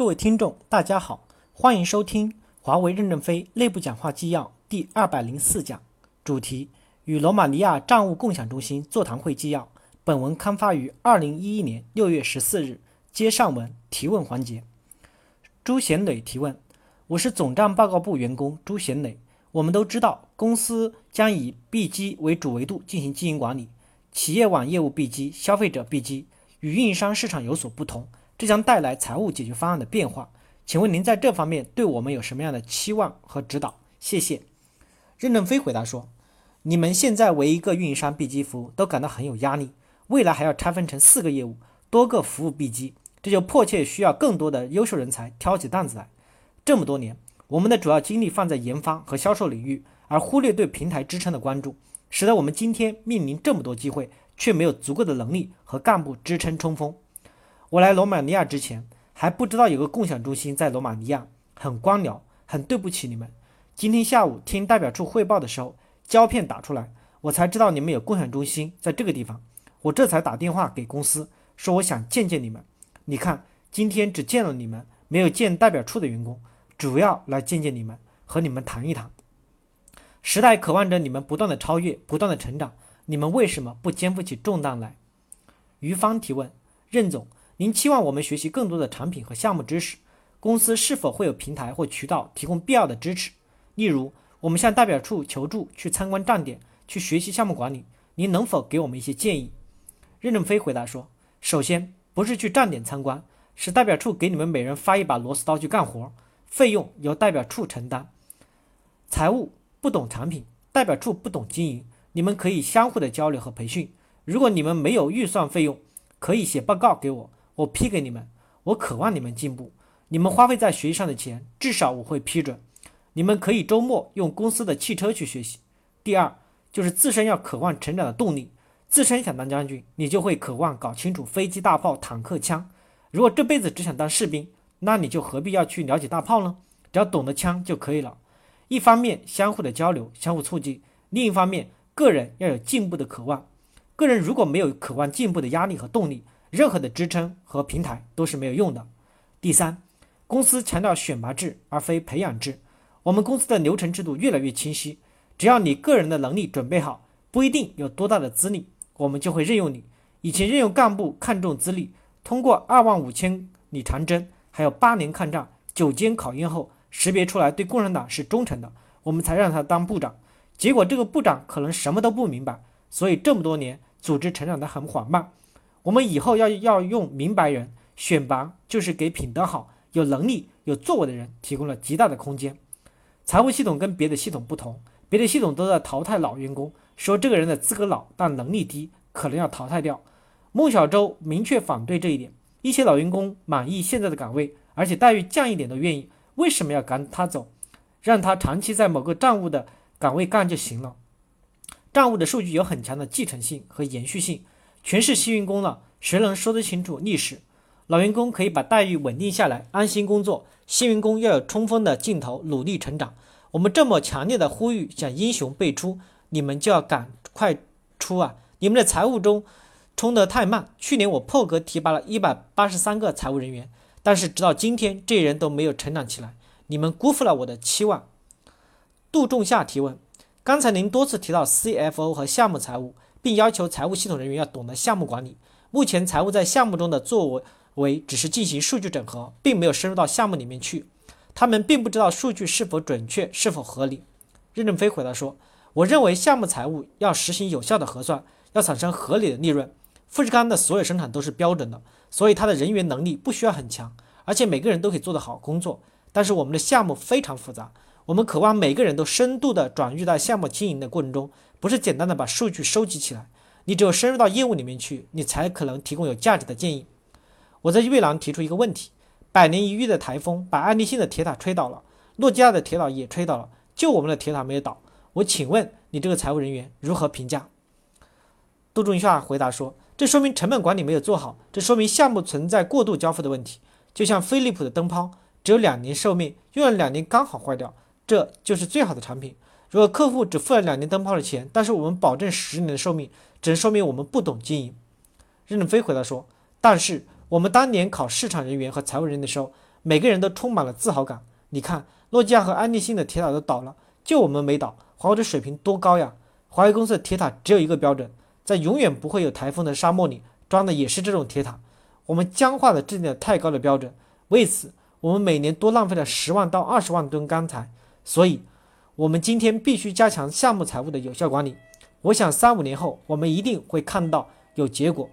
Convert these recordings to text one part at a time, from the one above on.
各位听众，大家好，欢迎收听华为任正非内部讲话纪要第二百零四讲，主题与罗马尼亚账务共享中心座谈会纪要。本文刊发于二零一一年六月十四日。接上文提问环节。朱贤磊提问：我是总账报告部员工朱贤磊。我们都知道，公司将以 B 机为主维度进行经营管理，企业网业务 B 机，消费者 B 机，与运营商市场有所不同。这将带来财务解决方案的变化，请问您在这方面对我们有什么样的期望和指导？谢谢。任正非回答说：“你们现在为一个运营商 B 机服务，都感到很有压力，未来还要拆分成四个业务，多个服务 B 机，这就迫切需要更多的优秀人才挑起担子来。这么多年，我们的主要精力放在研发和销售领域，而忽略对平台支撑的关注，使得我们今天面临这么多机会，却没有足够的能力和干部支撑冲锋。”我来罗马尼亚之前还不知道有个共享中心在罗马尼亚，很官僚，很对不起你们。今天下午听代表处汇报的时候，胶片打出来，我才知道你们有共享中心在这个地方。我这才打电话给公司，说我想见见你们。你看，今天只见了你们，没有见代表处的员工，主要来见见你们，和你们谈一谈。时代渴望着你们不断的超越，不断的成长，你们为什么不肩负起重担来？于芳提问，任总。您期望我们学习更多的产品和项目知识，公司是否会有平台或渠道提供必要的支持？例如，我们向代表处求助，去参观站点，去学习项目管理，您能否给我们一些建议？任正非回答说：首先，不是去站点参观，是代表处给你们每人发一把螺丝刀去干活，费用由代表处承担。财务不懂产品，代表处不懂经营，你们可以相互的交流和培训。如果你们没有预算费用，可以写报告给我。我批给你们，我渴望你们进步。你们花费在学习上的钱，至少我会批准。你们可以周末用公司的汽车去学习。第二，就是自身要渴望成长的动力。自身想当将军，你就会渴望搞清楚飞机、大炮、坦克、枪。如果这辈子只想当士兵，那你就何必要去了解大炮呢？只要懂得枪就可以了。一方面相互的交流，相互促进；另一方面，个人要有进步的渴望。个人如果没有渴望进步的压力和动力，任何的支撑和平台都是没有用的。第三，公司强调选拔制而非培养制。我们公司的流程制度越来越清晰，只要你个人的能力准备好，不一定有多大的资历，我们就会任用你。以前任用干部看重资历，通过二万五千里长征，还有八年抗战、九监考验后，识别出来对共产党是忠诚的，我们才让他当部长。结果这个部长可能什么都不明白，所以这么多年组织成长得很缓慢。我们以后要要用明白人选拔，就是给品德好、有能力、有作为的人提供了极大的空间。财务系统跟别的系统不同，别的系统都在淘汰老员工，说这个人的资格老，但能力低，可能要淘汰掉。孟小舟明确反对这一点，一些老员工满意现在的岗位，而且待遇降一点都愿意，为什么要赶他走？让他长期在某个账务的岗位干就行了。账务的数据有很强的继承性和延续性。全是新员工了，谁能说得清楚历史？老员工可以把待遇稳定下来，安心工作；新员工要有冲锋的劲头，努力成长。我们这么强烈的呼吁，想英雄辈出，你们就要赶快出啊！你们的财务中冲得太慢。去年我破格提拔了一百八十三个财务人员，但是直到今天，这些人都没有成长起来。你们辜负了我的期望。杜仲夏提问：刚才您多次提到 CFO 和项目财务。并要求财务系统人员要懂得项目管理。目前财务在项目中的作为只是进行数据整合，并没有深入到项目里面去。他们并不知道数据是否准确、是否合理。任正非回答说：“我认为项目财务要实行有效的核算，要产生合理的利润。富士康的所有生产都是标准的，所以他的人员能力不需要很强，而且每个人都可以做得好工作。但是我们的项目非常复杂，我们渴望每个人都深度的转入到项目经营的过程中。”不是简单的把数据收集起来，你只有深入到业务里面去，你才可能提供有价值的建议。我在越南提出一个问题：百年一遇的台风把爱立信的铁塔吹倒了，诺基亚的铁塔也吹倒了，就我们的铁塔没有倒。我请问你这个财务人员如何评价？杜仲夏回答说：这说明成本管理没有做好，这说明项目存在过度交付的问题。就像飞利浦的灯泡只有两年寿命，用了两年刚好坏掉，这就是最好的产品。如果客户只付了两年灯泡的钱，但是我们保证十年的寿命，只能说明我们不懂经营。任正非回答说：“但是我们当年考市场人员和财务人员的时候，每个人都充满了自豪感。你看，诺基亚和安立信的铁塔都倒了，就我们没倒，华为的水平多高呀！华为公司的铁塔只有一个标准，在永远不会有台风的沙漠里装的也是这种铁塔。我们僵化的制定了太高的标准，为此我们每年多浪费了十万到二十万吨钢材。所以，我们今天必须加强项目财务的有效管理。我想三五年后，我们一定会看到有结果。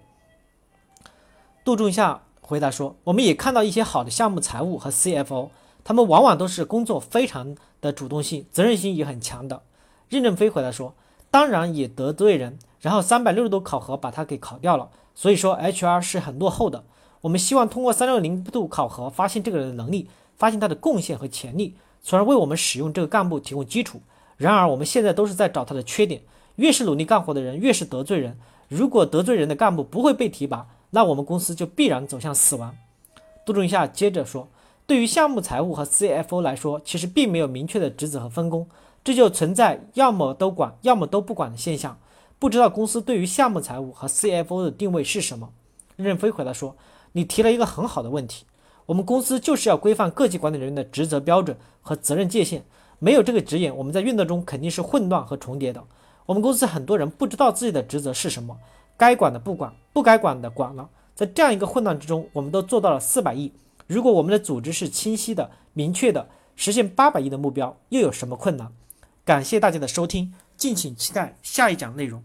杜仲夏回答说：“我们也看到一些好的项目财务和 CFO，他们往往都是工作非常的主动性，责任心也很强的。”任正非回答说：“当然也得罪人，然后三百六十度考核把他给考掉了。”所以说，HR 是很落后的。我们希望通过三六零度考核，发现这个人的能力，发现他的贡献和潜力，从而为我们使用这个干部提供基础。然而，我们现在都是在找他的缺点。越是努力干活的人，越是得罪人。如果得罪人的干部不会被提拔，那我们公司就必然走向死亡。杜仲夏接着说：“对于项目财务和 CFO 来说，其实并没有明确的职责和分工，这就存在要么都管，要么都不管的现象。”不知道公司对于项目财务和 CFO 的定位是什么？任飞回答说：“你提了一个很好的问题。我们公司就是要规范各级管理人员的职责标准和责任界限。没有这个指引，我们在运作中肯定是混乱和重叠的。我们公司很多人不知道自己的职责是什么，该管的不管，不该管的管了。在这样一个混乱之中，我们都做到了四百亿。如果我们的组织是清晰的、明确的，实现八百亿的目标又有什么困难？感谢大家的收听，敬请期待下一讲内容。”